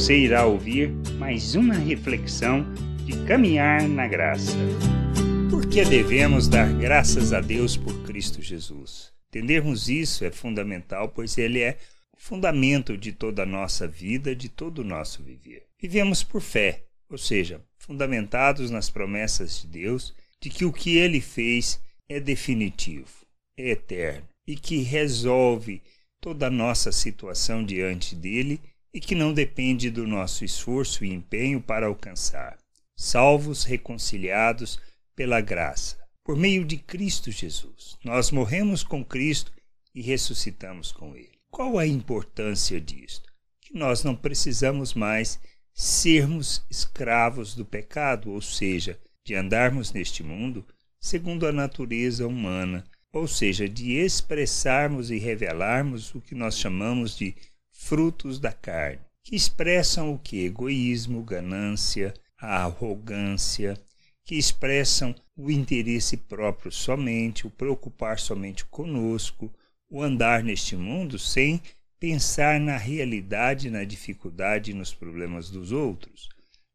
Você irá ouvir mais uma reflexão de caminhar na graça. Por que devemos dar graças a Deus por Cristo Jesus? Entendermos isso é fundamental, pois ele é o fundamento de toda a nossa vida, de todo o nosso viver. Vivemos por fé, ou seja, fundamentados nas promessas de Deus de que o que ele fez é definitivo, é eterno e que resolve toda a nossa situação diante dele e que não depende do nosso esforço e empenho para alcançar. Salvos, reconciliados pela graça, por meio de Cristo Jesus. Nós morremos com Cristo e ressuscitamos com Ele. Qual a importância disto? Que nós não precisamos mais sermos escravos do pecado, ou seja, de andarmos neste mundo segundo a natureza humana, ou seja, de expressarmos e revelarmos o que nós chamamos de frutos da carne, que expressam o que? Egoísmo, ganância, a arrogância, que expressam o interesse próprio somente, o preocupar somente conosco, o andar neste mundo sem pensar na realidade, na dificuldade e nos problemas dos outros.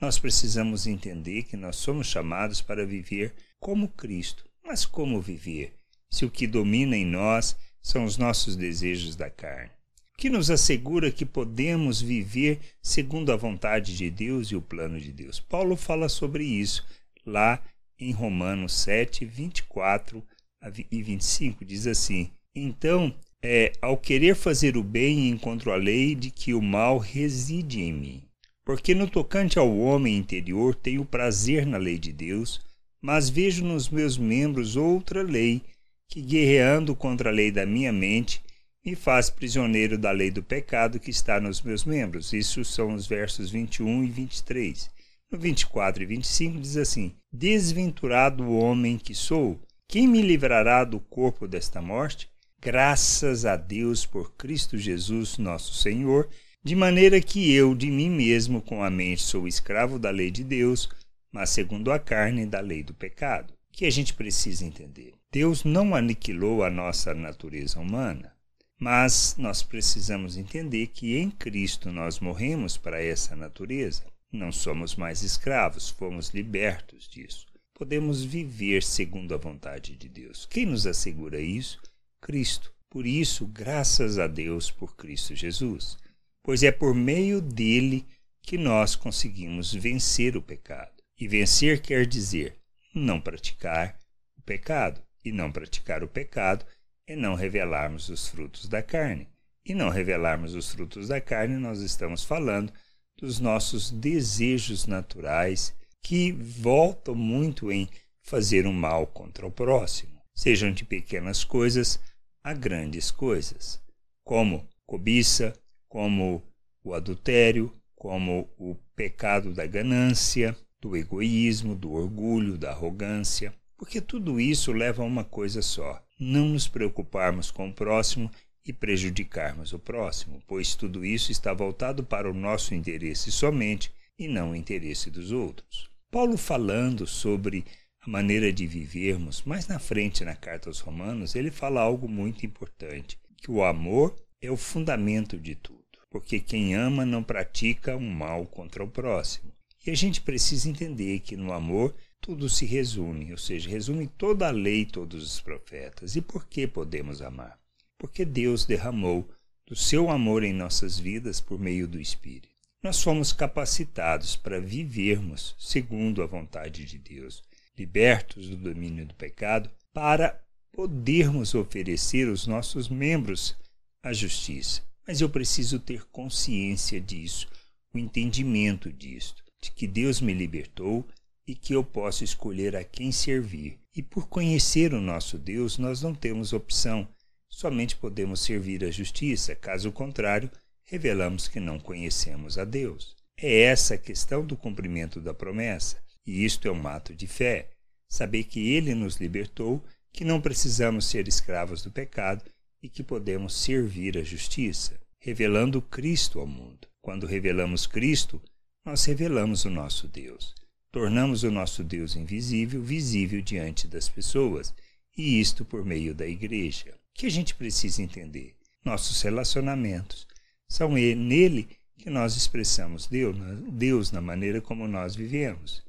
Nós precisamos entender que nós somos chamados para viver como Cristo. Mas como viver, se o que domina em nós são os nossos desejos da carne? Que nos assegura que podemos viver segundo a vontade de Deus e o plano de Deus. Paulo fala sobre isso lá em Romanos 7, 24 e 25. Diz assim: Então, é, ao querer fazer o bem, encontro a lei de que o mal reside em mim. Porque no tocante ao homem interior tenho prazer na lei de Deus, mas vejo nos meus membros outra lei, que guerreando contra a lei da minha mente, me faz prisioneiro da lei do pecado que está nos meus membros. Isso são os versos 21 e 23. No 24 e 25 diz assim: Desventurado o homem que sou, quem me livrará do corpo desta morte? Graças a Deus por Cristo Jesus, nosso Senhor, de maneira que eu de mim mesmo com a mente sou escravo da lei de Deus, mas segundo a carne da lei do pecado. O que a gente precisa entender? Deus não aniquilou a nossa natureza humana. Mas nós precisamos entender que em Cristo nós morremos para essa natureza. Não somos mais escravos, fomos libertos disso. Podemos viver segundo a vontade de Deus. Quem nos assegura isso? Cristo. Por isso, graças a Deus por Cristo Jesus, pois é por meio dele que nós conseguimos vencer o pecado. E vencer quer dizer não praticar o pecado. E não praticar o pecado e não revelarmos os frutos da carne. E não revelarmos os frutos da carne, nós estamos falando dos nossos desejos naturais que voltam muito em fazer o um mal contra o próximo, sejam de pequenas coisas a grandes coisas, como cobiça, como o adultério, como o pecado da ganância, do egoísmo, do orgulho, da arrogância, porque tudo isso leva a uma coisa só: não nos preocuparmos com o próximo e prejudicarmos o próximo, pois tudo isso está voltado para o nosso interesse somente e não o interesse dos outros. Paulo, falando sobre a maneira de vivermos, mais na frente na carta aos Romanos, ele fala algo muito importante: que o amor é o fundamento de tudo, porque quem ama não pratica um mal contra o próximo. E a gente precisa entender que no amor tudo se resume, ou seja, resume toda a lei, todos os profetas. E por que podemos amar? Porque Deus derramou do seu amor em nossas vidas por meio do Espírito. Nós fomos capacitados para vivermos segundo a vontade de Deus, libertos do domínio do pecado, para podermos oferecer os nossos membros à justiça. Mas eu preciso ter consciência disso, o entendimento disto, de que Deus me libertou e que eu posso escolher a quem servir. E por conhecer o nosso Deus, nós não temos opção, somente podemos servir a justiça, caso contrário, revelamos que não conhecemos a Deus. É essa a questão do cumprimento da promessa, e isto é um ato de fé, saber que Ele nos libertou, que não precisamos ser escravos do pecado e que podemos servir a justiça, revelando Cristo ao mundo. Quando revelamos Cristo, nós revelamos o nosso Deus. Tornamos o nosso Deus invisível visível diante das pessoas, e isto por meio da igreja. O que a gente precisa entender? Nossos relacionamentos são nele que nós expressamos Deus, Deus na maneira como nós vivemos,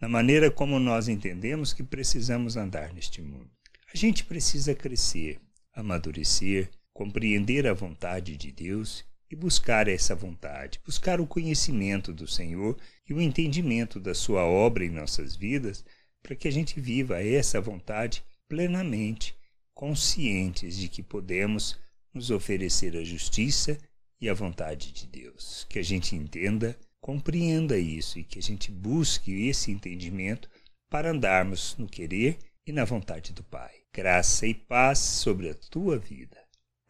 na maneira como nós entendemos que precisamos andar neste mundo. A gente precisa crescer, amadurecer, compreender a vontade de Deus e buscar essa vontade, buscar o conhecimento do Senhor e o entendimento da Sua obra em nossas vidas, para que a gente viva essa vontade plenamente, conscientes de que podemos nos oferecer a justiça e a vontade de Deus. Que a gente entenda, compreenda isso e que a gente busque esse entendimento para andarmos no querer e na vontade do Pai. Graça e paz sobre a tua vida.